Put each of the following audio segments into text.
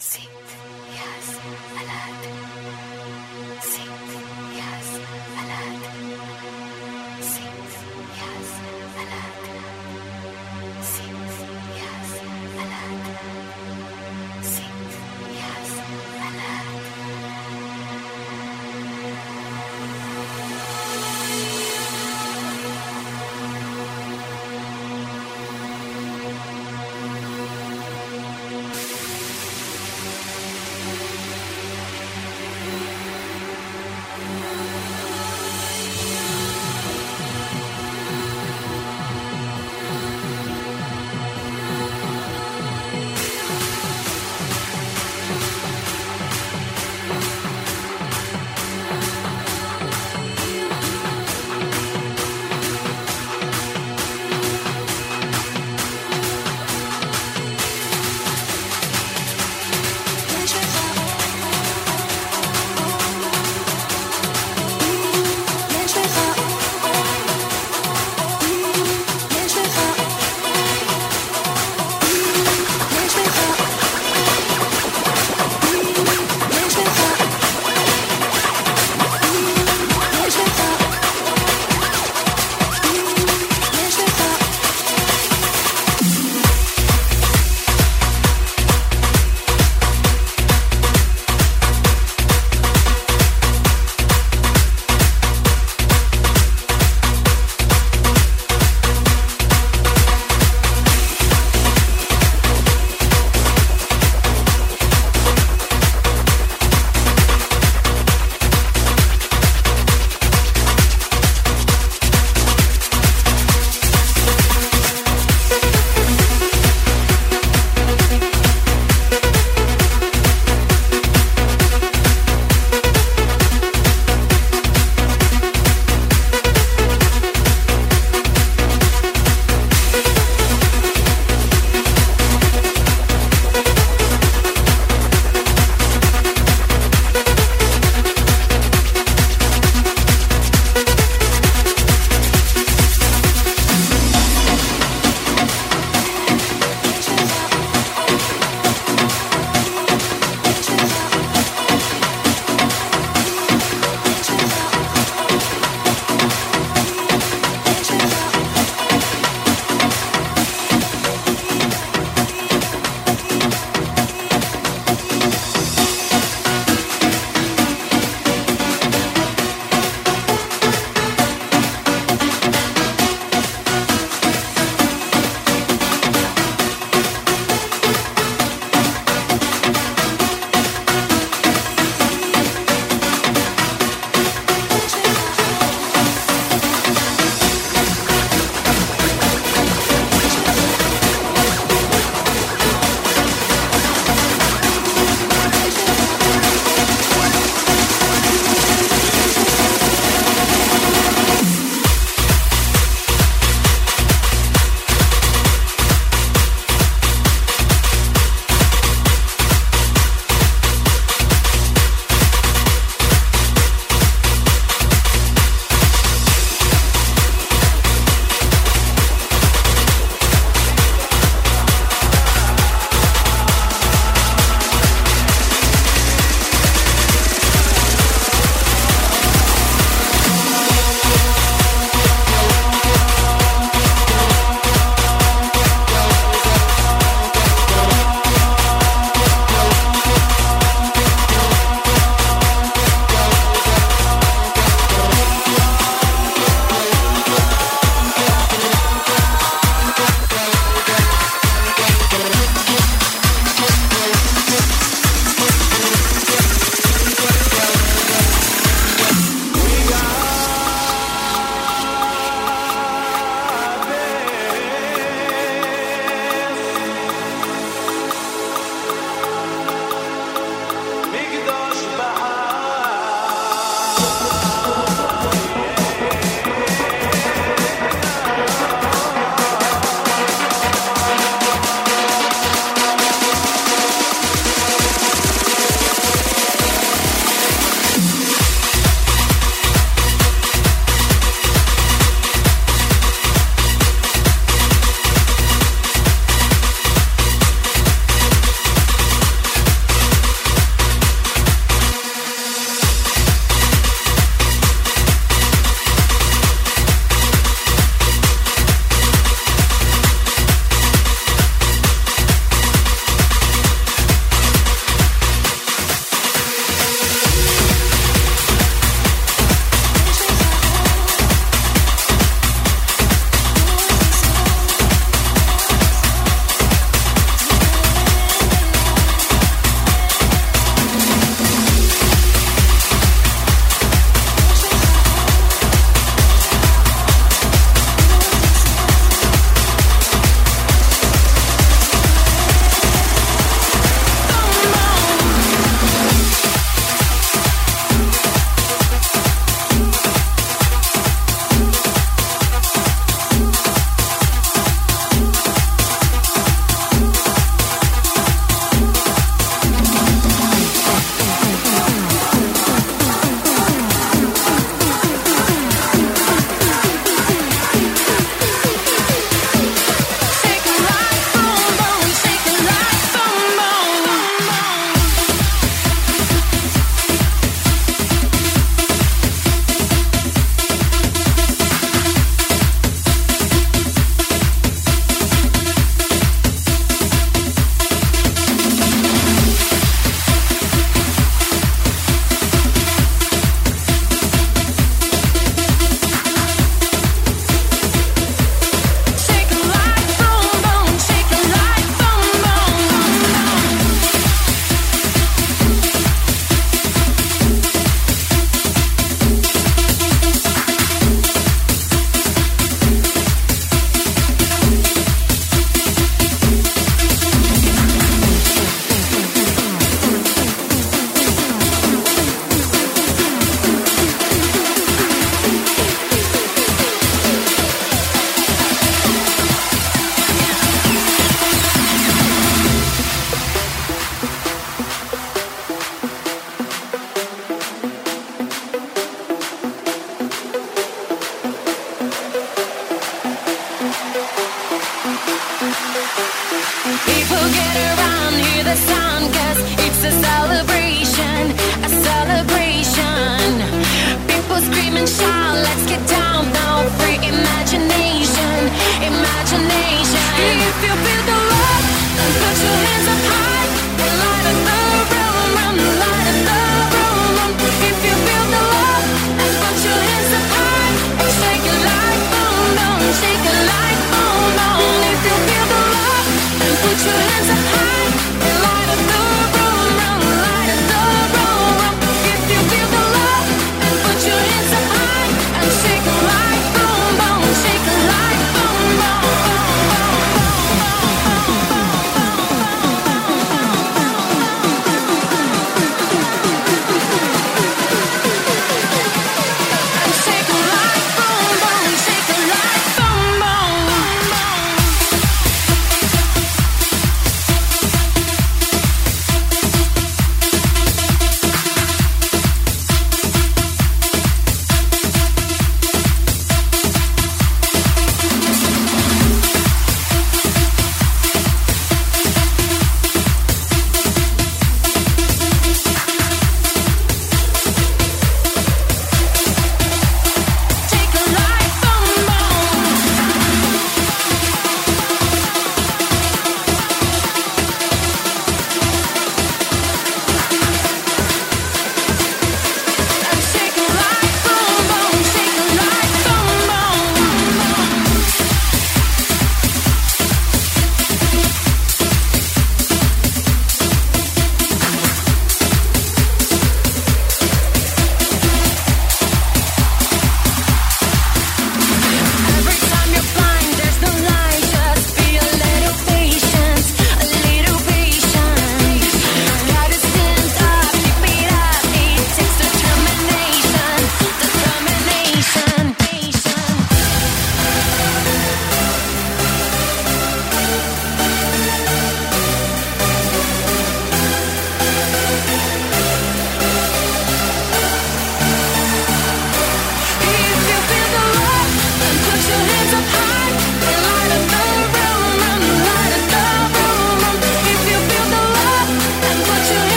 See.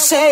say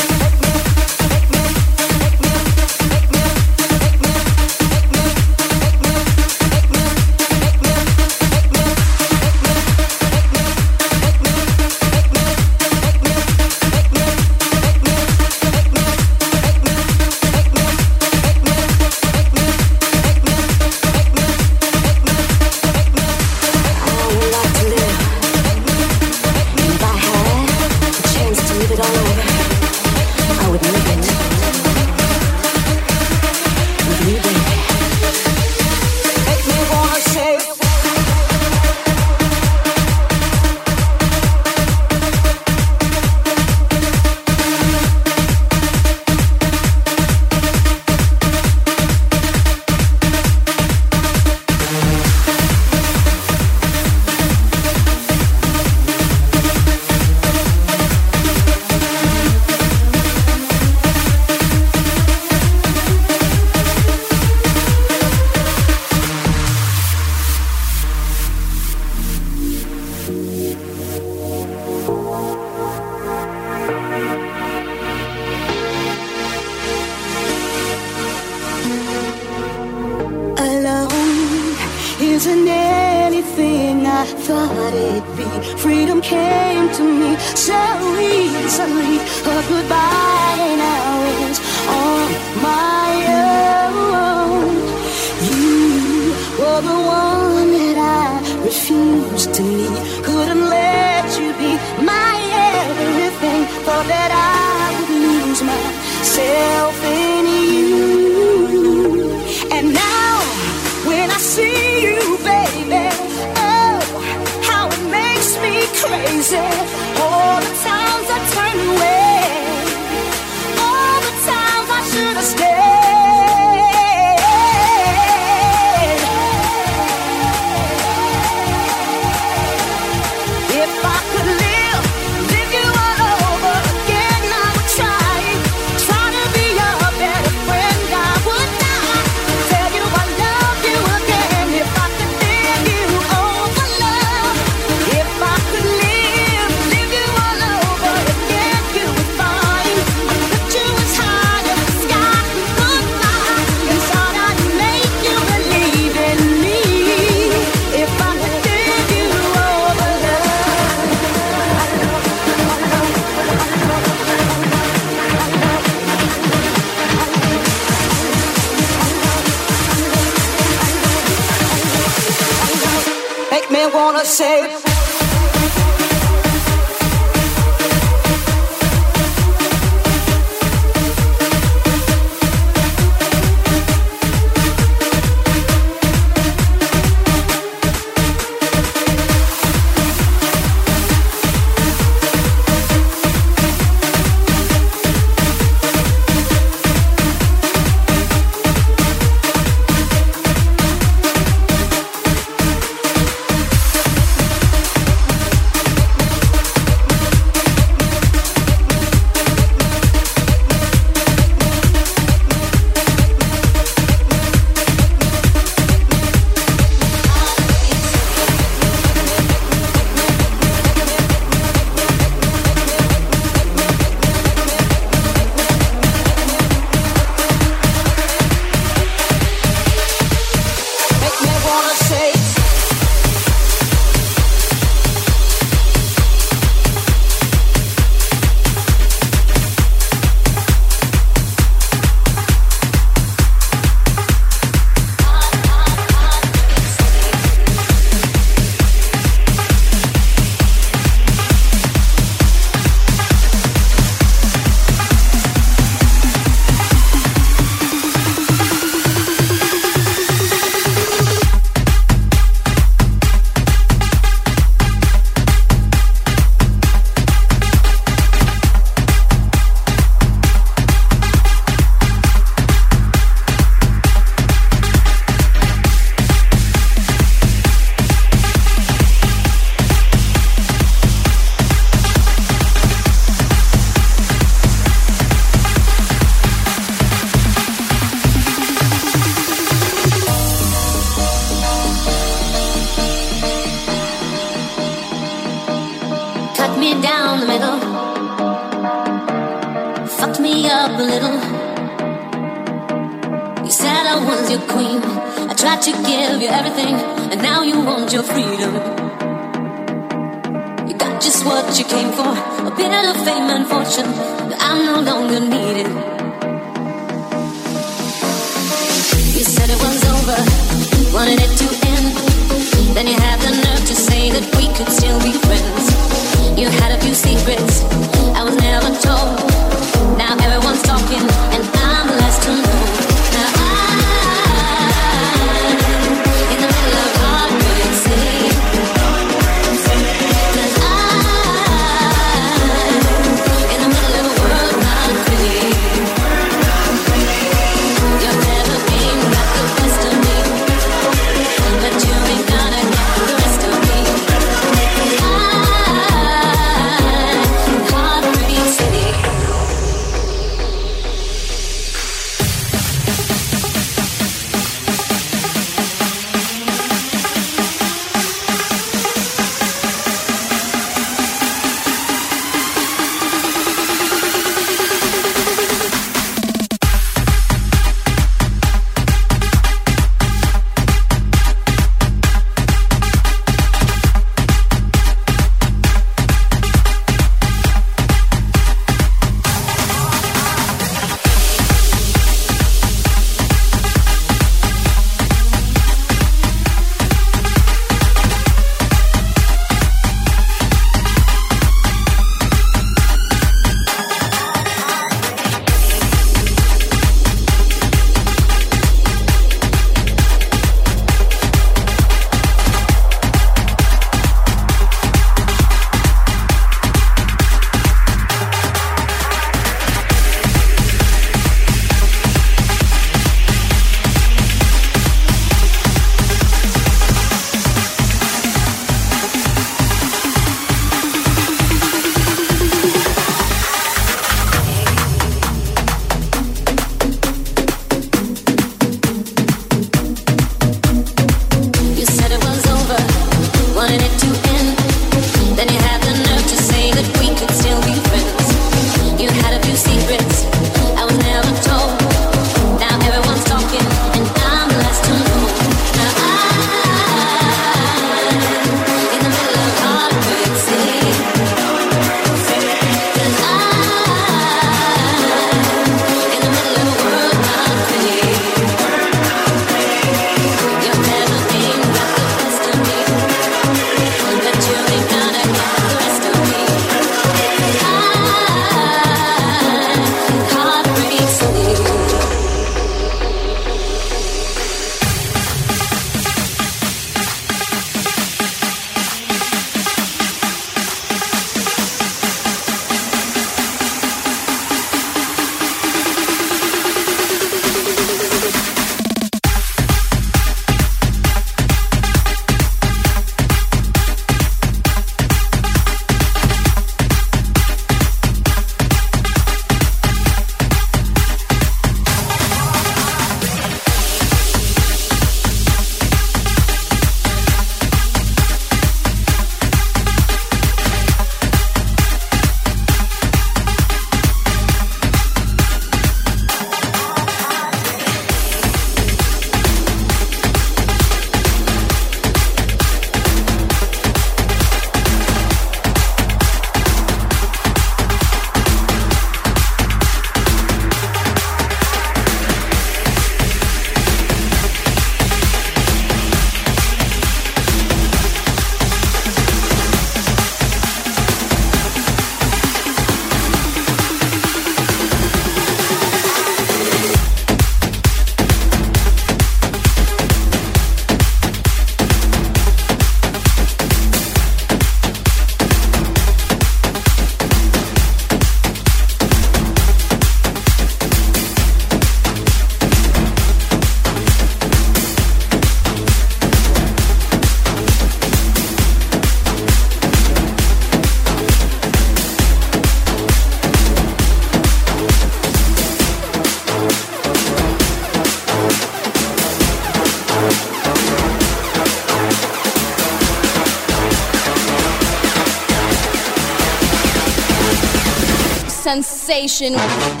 sensation.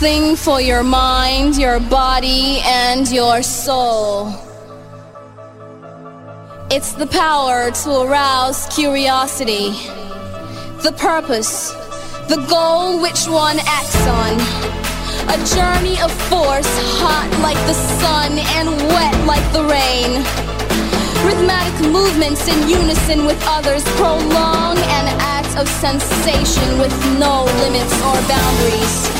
Something for your mind, your body, and your soul. It's the power to arouse curiosity, the purpose, the goal which one acts on. A journey of force, hot like the sun and wet like the rain. Rhythmic movements in unison with others prolong an act of sensation with no limits or boundaries.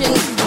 emotion.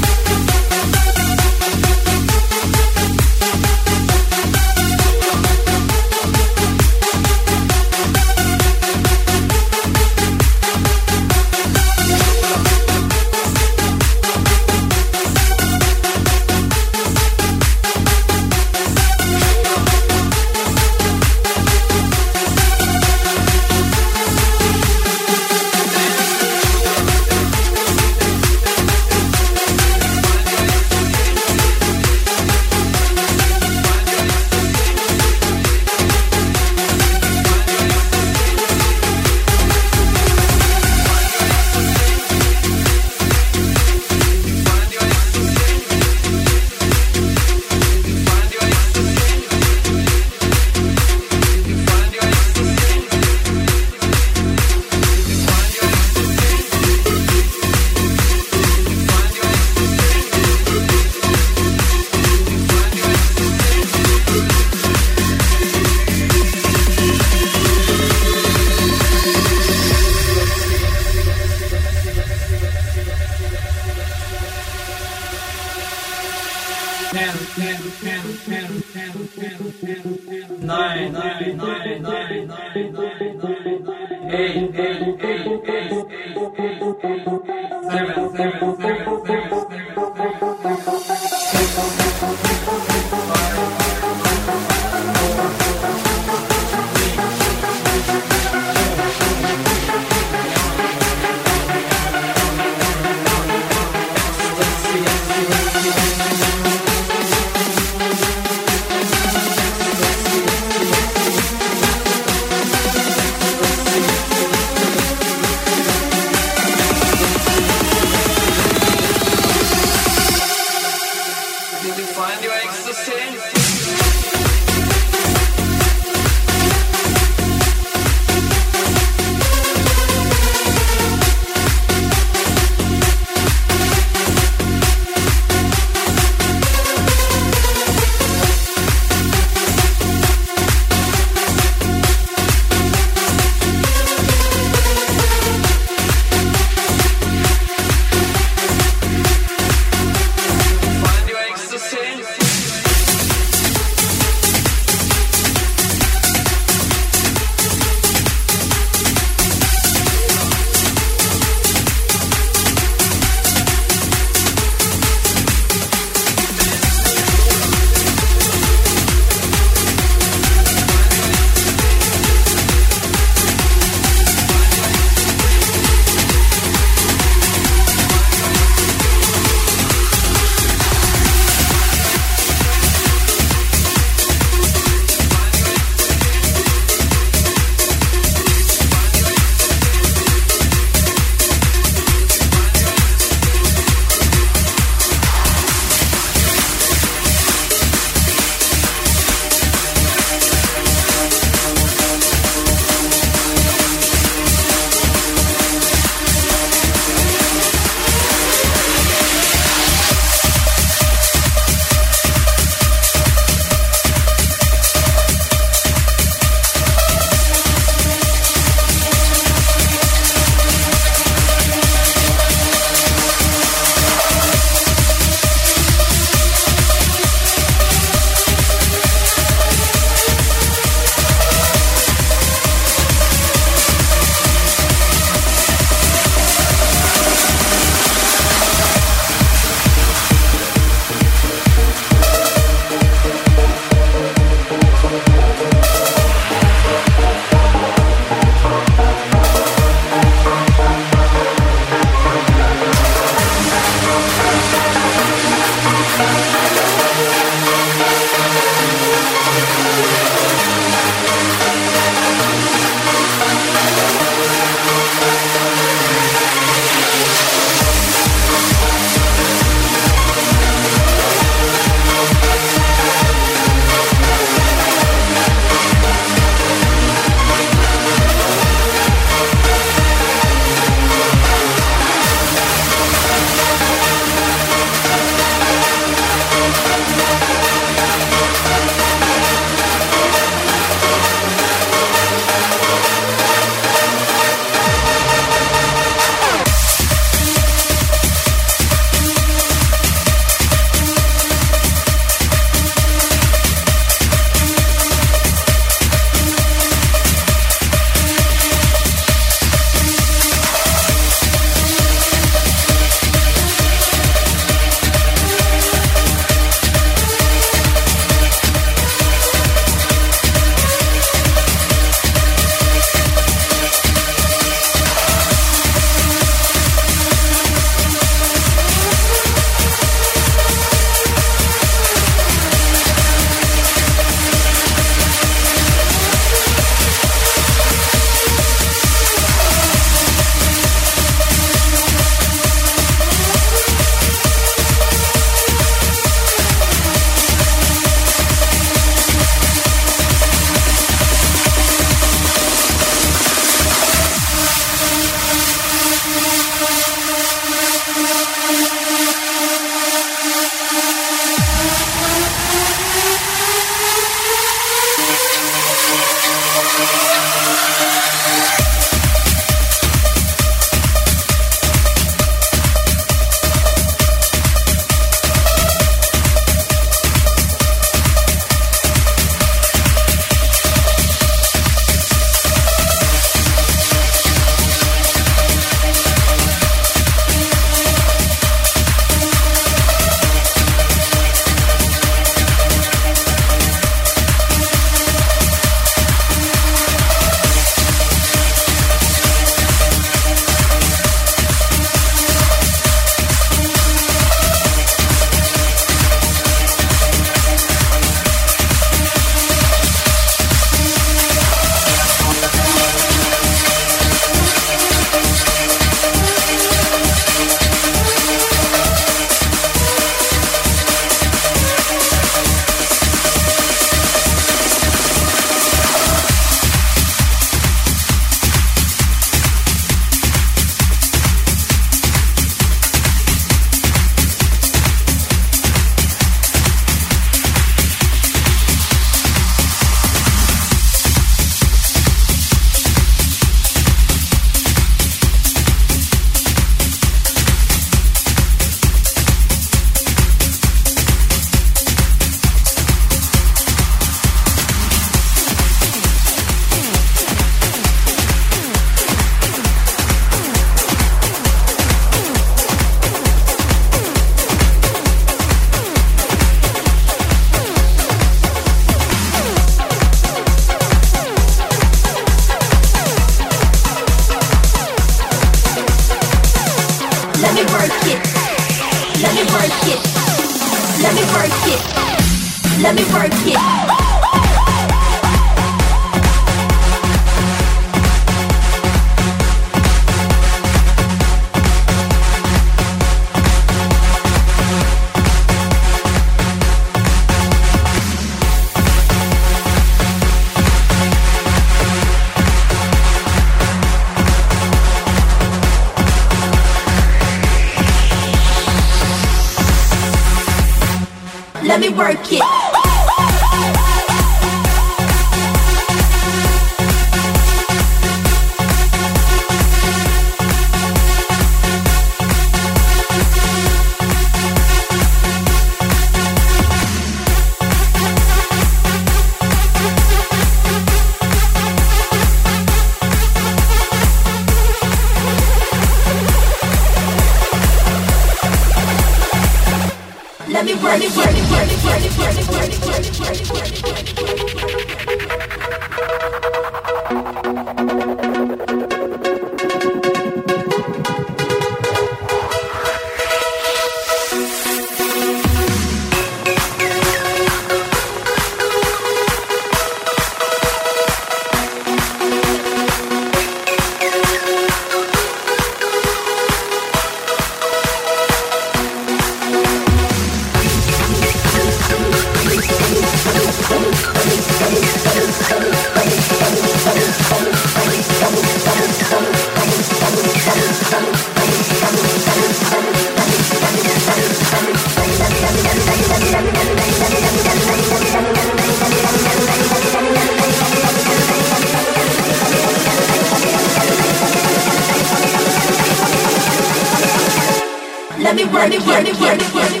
work it, work work.